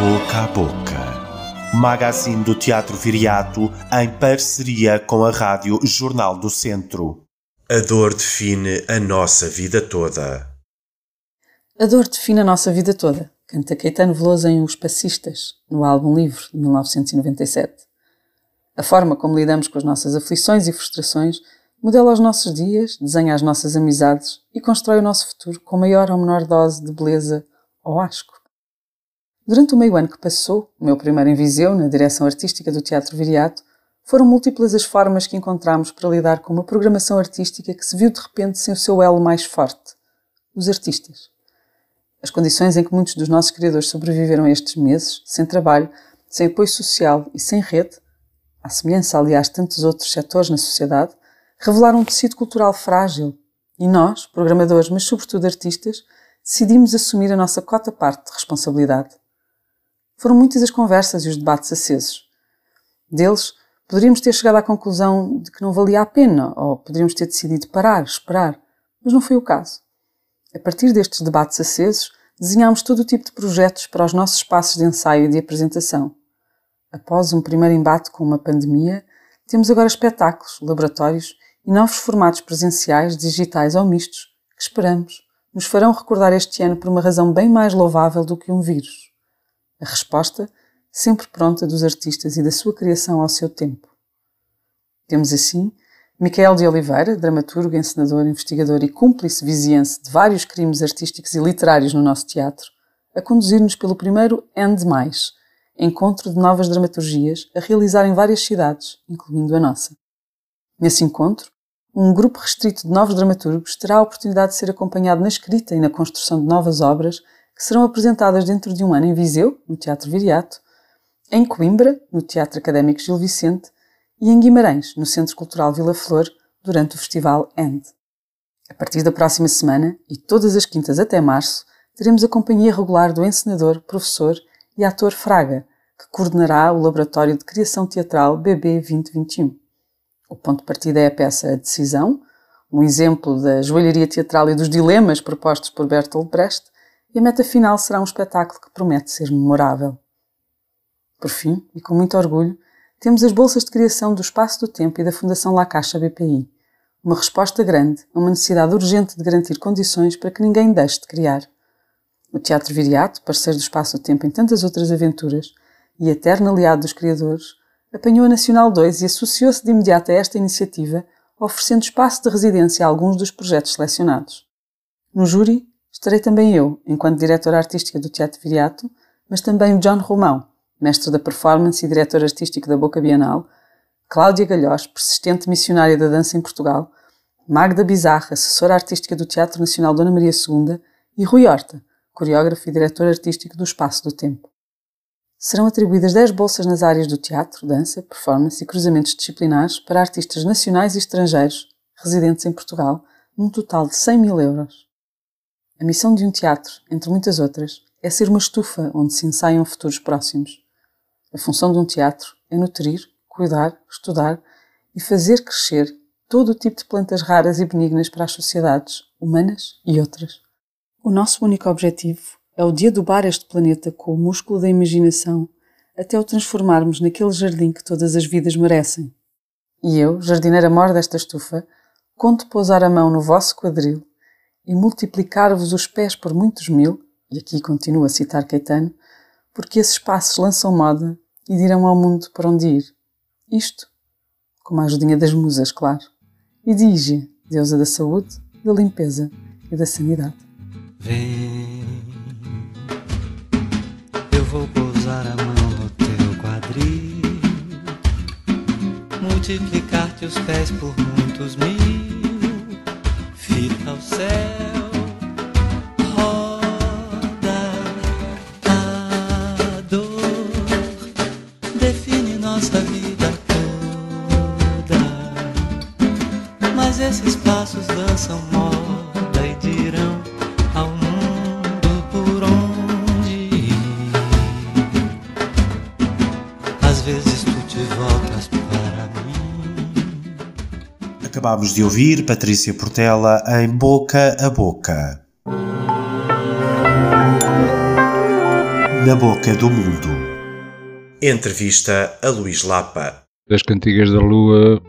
Boca a Boca. Magazine do Teatro Viriato em parceria com a Rádio Jornal do Centro. A dor define a nossa vida toda. A dor define a nossa vida toda, canta Caetano Veloso em Os Passistas, no álbum Livre, de 1997. A forma como lidamos com as nossas aflições e frustrações modela os nossos dias, desenha as nossas amizades e constrói o nosso futuro com maior ou menor dose de beleza ou asco. Durante o meio ano que passou, o meu primeiro em Viseu, na direção artística do Teatro Viriato, foram múltiplas as formas que encontramos para lidar com uma programação artística que se viu de repente sem o seu elo mais forte: os artistas. As condições em que muitos dos nossos criadores sobreviveram estes meses, sem trabalho, sem apoio social e sem rede, à semelhança, aliás, de tantos outros setores na sociedade, revelaram um tecido cultural frágil e nós, programadores, mas sobretudo artistas, decidimos assumir a nossa cota parte de responsabilidade. Foram muitas as conversas e os debates acesos. Deles, poderíamos ter chegado à conclusão de que não valia a pena, ou poderíamos ter decidido parar, esperar, mas não foi o caso. A partir destes debates acesos, desenhámos todo o tipo de projetos para os nossos espaços de ensaio e de apresentação. Após um primeiro embate com uma pandemia, temos agora espetáculos, laboratórios e novos formatos presenciais, digitais ou mistos, que esperamos nos farão recordar este ano por uma razão bem mais louvável do que um vírus a resposta sempre pronta dos artistas e da sua criação ao seu tempo. Temos assim Micael de Oliveira, dramaturgo, encenador, investigador e cúmplice viziense de vários crimes artísticos e literários no nosso teatro, a conduzir-nos pelo primeiro And Mais, encontro de novas dramaturgias a realizar em várias cidades, incluindo a nossa. Nesse encontro, um grupo restrito de novos dramaturgos terá a oportunidade de ser acompanhado na escrita e na construção de novas obras que serão apresentadas dentro de um ano em Viseu, no Teatro Viriato, em Coimbra, no Teatro Académico Gil Vicente, e em Guimarães, no Centro Cultural Vila Flor, durante o Festival END. A partir da próxima semana, e todas as quintas até março, teremos a companhia regular do encenador, professor e ator Fraga, que coordenará o Laboratório de Criação Teatral BB 2021. O ponto de partida é a peça A Decisão, um exemplo da joalharia teatral e dos dilemas propostos por Bertolt Brecht, e a meta final será um espetáculo que promete ser memorável. Por fim, e com muito orgulho, temos as bolsas de criação do Espaço do Tempo e da Fundação La Caixa BPI, uma resposta grande a uma necessidade urgente de garantir condições para que ninguém deixe de criar. O Teatro Viriato, parceiro do Espaço do Tempo em tantas outras aventuras e eterno aliado dos criadores, apanhou a Nacional 2 e associou-se de imediato a esta iniciativa, oferecendo espaço de residência a alguns dos projetos selecionados. No júri Estarei também eu, enquanto diretora artística do Teatro Viriato, mas também o John Romão, mestre da performance e diretor artístico da Boca Bienal, Cláudia Galhós, persistente missionária da dança em Portugal, Magda Bizarra, assessora artística do Teatro Nacional Dona Maria II e Rui Horta, coreógrafo e diretor artístico do Espaço do Tempo. Serão atribuídas 10 bolsas nas áreas do teatro, dança, performance e cruzamentos disciplinares para artistas nacionais e estrangeiros residentes em Portugal, num total de 100 mil euros. A missão de um teatro, entre muitas outras, é ser uma estufa onde se ensaiam futuros próximos. A função de um teatro é nutrir, cuidar, estudar e fazer crescer todo o tipo de plantas raras e benignas para as sociedades, humanas e outras. O nosso único objetivo é o de adubar este planeta com o músculo da imaginação até o transformarmos naquele jardim que todas as vidas merecem. E eu, jardineira mor desta estufa, conto pousar a mão no vosso quadril e multiplicar-vos os pés por muitos mil, e aqui continuo a citar Caetano, porque esses passos lançam moda e dirão ao mundo para onde ir. Isto, com a ajudinha das musas, claro. E diz deusa da saúde, da limpeza e da sanidade. Vem, eu vou pousar a mão no teu quadril, multiplicar-te os pés por muitos mil fita ao céu, roda a dor, define nossa vida toda. Mas esses passos dançam moda e dirão Acabámos de ouvir Patrícia Portela em Boca a Boca. Na boca do mundo. Entrevista a Luís Lapa. As cantigas da Lua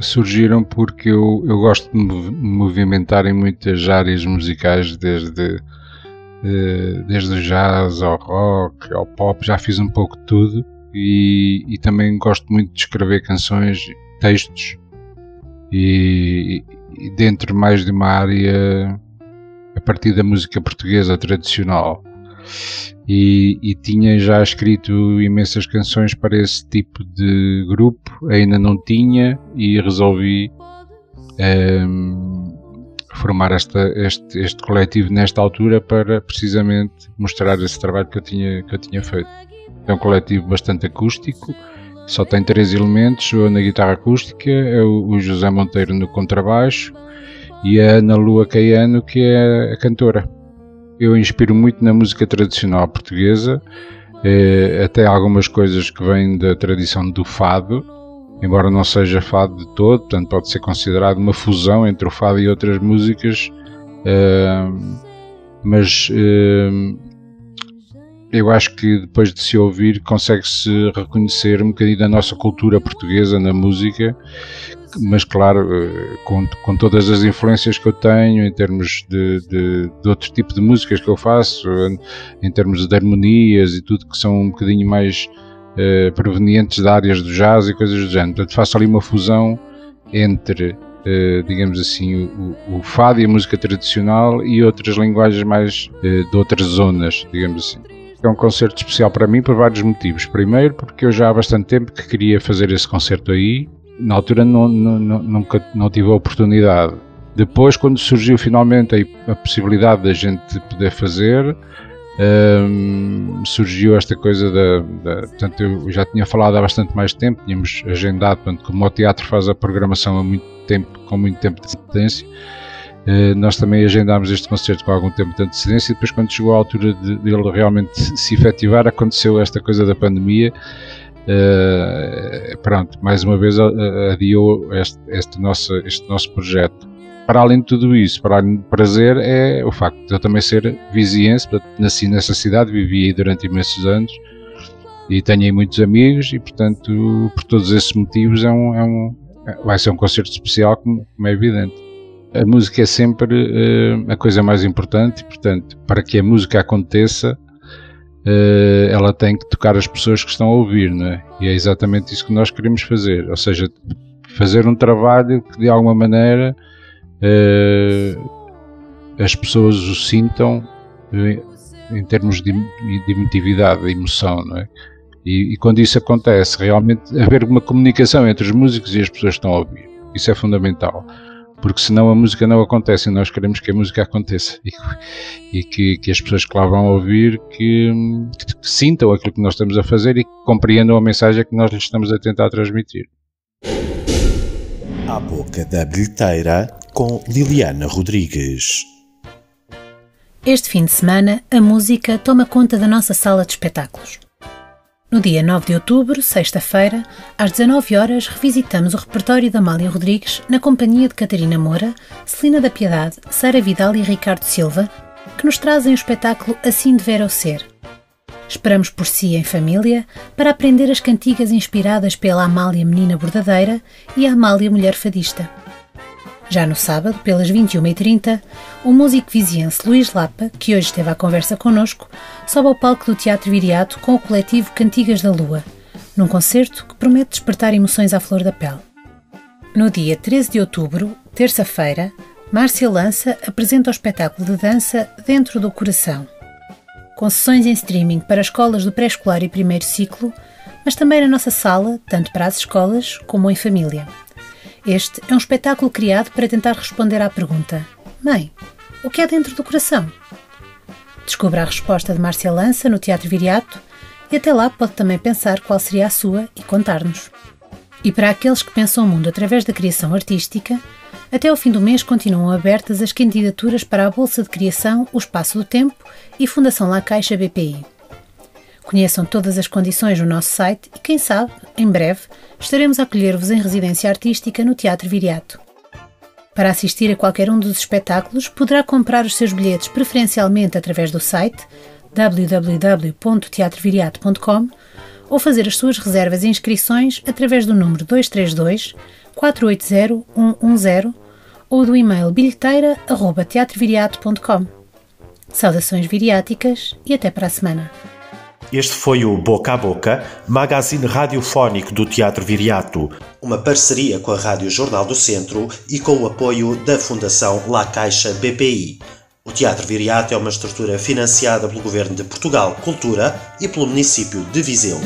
surgiram porque eu, eu gosto de me movimentar em muitas áreas musicais, desde, desde o jazz ao rock, ao pop, já fiz um pouco de tudo e, e também gosto muito de escrever canções, textos e, e dentro mais de uma área a partir da música portuguesa tradicional. E, e, tinha já escrito imensas canções para esse tipo de grupo, ainda não tinha e resolvi um, ehm, formar esta, este, este coletivo nesta altura para precisamente mostrar esse trabalho que eu tinha, que eu tinha feito. É um coletivo bastante acústico, só tem três elementos, na guitarra acústica, é o José Monteiro no contrabaixo e a Ana Lua Caiano que é a cantora. Eu inspiro muito na música tradicional portuguesa, eh, até algumas coisas que vêm da tradição do fado, embora não seja fado de todo, portanto pode ser considerado uma fusão entre o fado e outras músicas, eh, mas eh, eu acho que depois de se ouvir consegue-se reconhecer um bocadinho da nossa cultura portuguesa na música, mas claro, eh, com, com todas as influências que eu tenho em termos de, de, de outro tipo de músicas que eu faço, em termos de harmonias e tudo que são um bocadinho mais eh, provenientes de áreas do jazz e coisas do género. Portanto, faço ali uma fusão entre Uh, digamos assim, o, o, fado e a música tradicional e outras linguagens mais uh, de outras zonas, digamos assim. É um concerto especial para mim por vários motivos. Primeiro, porque eu já há bastante tempo que queria fazer esse concerto aí. Na altura não, não, nunca não tive a oportunidade. Depois, quando surgiu finalmente a, possibilidade da gente poder fazer, um, surgiu esta coisa da, da, Portanto, eu já tinha falado há bastante mais tempo, tínhamos agendado, portanto, como o teatro faz a programação há muito tempo, com muito tempo de antecedência nós também agendámos este concerto com algum tempo de antecedência e depois quando chegou a altura de, de ele realmente se efetivar aconteceu esta coisa da pandemia. Uh, pronto, mais uma vez adiou este, este, nosso, este nosso projeto. Para além de tudo isso, para além de prazer é o facto de eu também ser viziense, nasci nessa cidade, vivi aí durante imensos anos e tenho aí muitos amigos e portanto por todos esses motivos é um, é um vai ser um concerto especial como, como é evidente a música é sempre uh, a coisa mais importante, portanto, para que a música aconteça, uh, ela tem que tocar as pessoas que estão a ouvir, não é? E é exatamente isso que nós queremos fazer, ou seja, fazer um trabalho que de alguma maneira uh, as pessoas o sintam em termos de, de emotividade, de emoção, não é? E, e, quando isso acontece, realmente haver uma comunicação entre os músicos e as pessoas que estão a ouvir. Isso é fundamental porque senão a música não acontece e nós queremos que a música aconteça e, e que, que, as pessoas que lá vão ouvir que, que, que, sintam aquilo que nós estamos a fazer e que compreendam a mensagem que nós lhes estamos a tentar transmitir. À boca da bilheteira com Liliana Rodrigues. Este fim de semana, a música toma conta da nossa sala de espetáculos. No dia 9 de outubro, sexta-feira, às 19 horas, revisitamos o repertório da Amália Rodrigues na companhia de Catarina Moura, Celina da Piedade, Sara Vidal e Ricardo Silva, que nos trazem o espetáculo Assim Dever ao Ser. Esperamos por si em família para aprender as cantigas inspiradas pela Amália Menina Bordadeira e a Amália Mulher Fadista. Já no sábado, pelas 21h30, o músico viziense Luís Lapa, que hoje esteve à conversa connosco, sobe ao palco do Teatro Viriato com o coletivo Cantigas da Lua, num concerto que promete despertar emoções à flor da pele. No dia 13 de outubro, terça-feira, Márcia Lança apresenta o espetáculo de dança Dentro do Coração. Com sessões em streaming para escolas do pré-escolar e primeiro ciclo, mas também na nossa sala, tanto para as escolas como em família. Este é um espetáculo criado para tentar responder à pergunta: Mãe, o que há dentro do coração? Descubra a resposta de Márcia Lança no Teatro Viriato e até lá pode também pensar qual seria a sua e contar-nos. E para aqueles que pensam o mundo através da criação artística, até ao fim do mês continuam abertas as candidaturas para a Bolsa de Criação O Espaço do Tempo e Fundação La Caixa BPI. Conheçam todas as condições no nosso site e, quem sabe, em breve, estaremos a acolher-vos em residência artística no Teatro Viriato. Para assistir a qualquer um dos espetáculos, poderá comprar os seus bilhetes preferencialmente através do site www.teatroviriato.com ou fazer as suas reservas e inscrições através do número 232 480 110 ou do e-mail bilheteira.teatroviriato.com. Saudações viriáticas e até para a semana. Este foi o Boca a Boca, magazine radiofónico do Teatro Viriato, uma parceria com a Rádio Jornal do Centro e com o apoio da Fundação La Caixa BPI. O Teatro Viriato é uma estrutura financiada pelo Governo de Portugal Cultura e pelo município de Viseu.